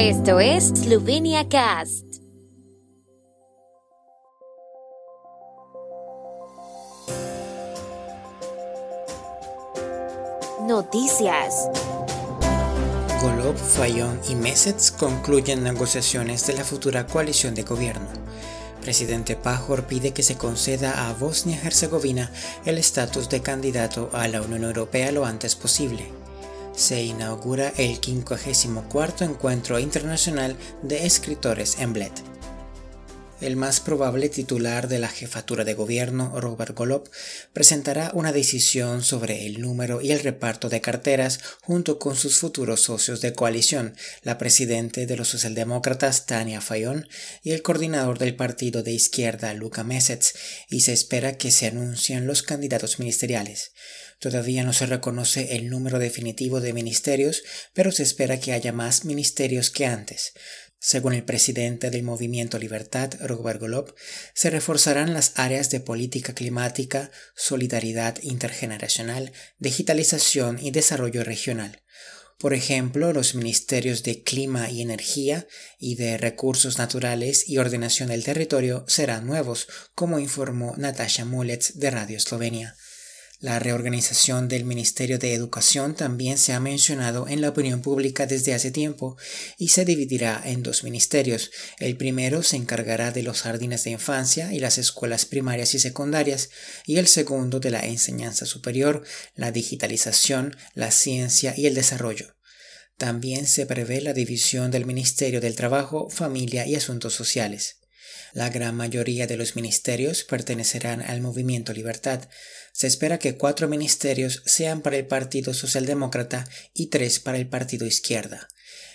Esto es Slovenia Cast. Noticias. Golob, Fayón y Mesets concluyen negociaciones de la futura coalición de gobierno. Presidente Pajor pide que se conceda a Bosnia-Herzegovina el estatus de candidato a la Unión Europea lo antes posible se inaugura el 54 Encuentro Internacional de Escritores en Bled. El más probable titular de la jefatura de gobierno, Robert Golob, presentará una decisión sobre el número y el reparto de carteras junto con sus futuros socios de coalición, la presidente de los socialdemócratas Tania Fayón y el coordinador del partido de izquierda Luka Mesets, y se espera que se anuncien los candidatos ministeriales. Todavía no se reconoce el número definitivo de ministerios, pero se espera que haya más ministerios que antes. Según el presidente del Movimiento Libertad, Robert Golob, se reforzarán las áreas de política climática, solidaridad intergeneracional, digitalización y desarrollo regional. Por ejemplo, los ministerios de Clima y Energía y de Recursos Naturales y Ordenación del Territorio serán nuevos, como informó Natasha Mulets de Radio Eslovenia. La reorganización del Ministerio de Educación también se ha mencionado en la opinión pública desde hace tiempo y se dividirá en dos ministerios. El primero se encargará de los jardines de infancia y las escuelas primarias y secundarias y el segundo de la enseñanza superior, la digitalización, la ciencia y el desarrollo. También se prevé la división del Ministerio del Trabajo, Familia y Asuntos Sociales. La gran mayoría de los ministerios pertenecerán al movimiento Libertad. Se espera que cuatro ministerios sean para el Partido Socialdemócrata y tres para el Partido Izquierda.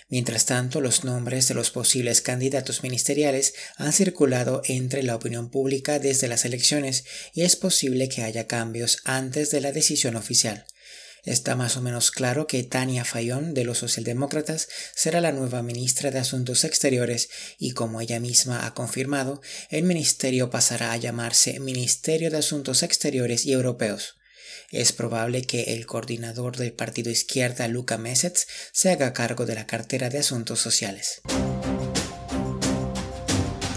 Mientras tanto, los nombres de los posibles candidatos ministeriales han circulado entre la opinión pública desde las elecciones y es posible que haya cambios antes de la decisión oficial. Está más o menos claro que Tania Fayón de los socialdemócratas será la nueva ministra de Asuntos Exteriores y como ella misma ha confirmado, el ministerio pasará a llamarse Ministerio de Asuntos Exteriores y Europeos. Es probable que el coordinador del partido izquierda Luka Mesets se haga cargo de la cartera de Asuntos Sociales.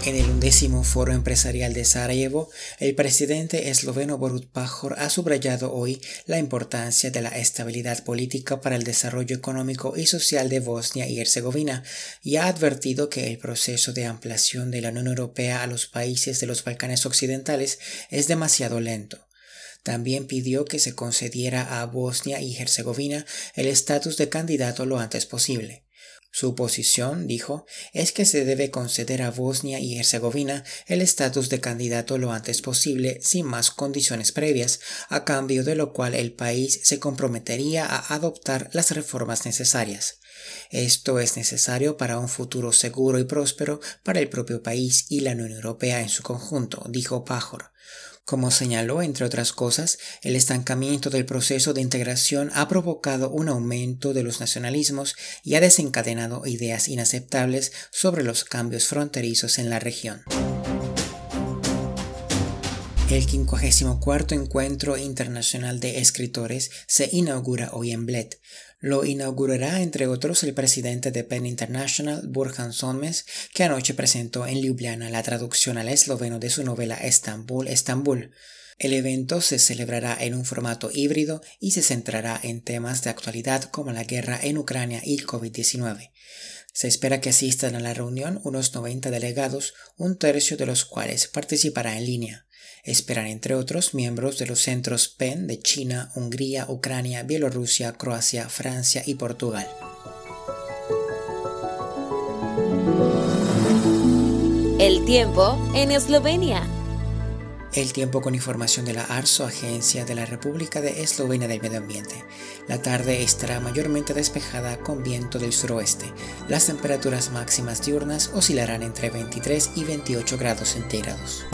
En el undécimo foro empresarial de Sarajevo, el presidente esloveno Borut Pajor ha subrayado hoy la importancia de la estabilidad política para el desarrollo económico y social de Bosnia y Herzegovina y ha advertido que el proceso de ampliación de la Unión Europea a los países de los Balcanes Occidentales es demasiado lento. También pidió que se concediera a Bosnia y Herzegovina el estatus de candidato lo antes posible. Su posición, dijo, es que se debe conceder a Bosnia y Herzegovina el estatus de candidato lo antes posible sin más condiciones previas, a cambio de lo cual el país se comprometería a adoptar las reformas necesarias. Esto es necesario para un futuro seguro y próspero para el propio país y la Unión Europea en su conjunto, dijo Pajor. Como señaló, entre otras cosas, el estancamiento del proceso de integración ha provocado un aumento de los nacionalismos y ha desencadenado ideas inaceptables sobre los cambios fronterizos en la región. El 54 Encuentro Internacional de Escritores se inaugura hoy en Bled. Lo inaugurará entre otros el presidente de PEN International, Burhan Sonmes, que anoche presentó en Ljubljana la traducción al esloveno de su novela Estambul, Estambul. El evento se celebrará en un formato híbrido y se centrará en temas de actualidad como la guerra en Ucrania y el COVID-19. Se espera que asistan a la reunión unos 90 delegados, un tercio de los cuales participará en línea. Esperan, entre otros, miembros de los centros PEN de China, Hungría, Ucrania, Bielorrusia, Croacia, Francia y Portugal. El tiempo en Eslovenia. El tiempo con información de la ARSO, Agencia de la República de Eslovenia del Medio Ambiente. La tarde estará mayormente despejada con viento del suroeste. Las temperaturas máximas diurnas oscilarán entre 23 y 28 grados centígrados.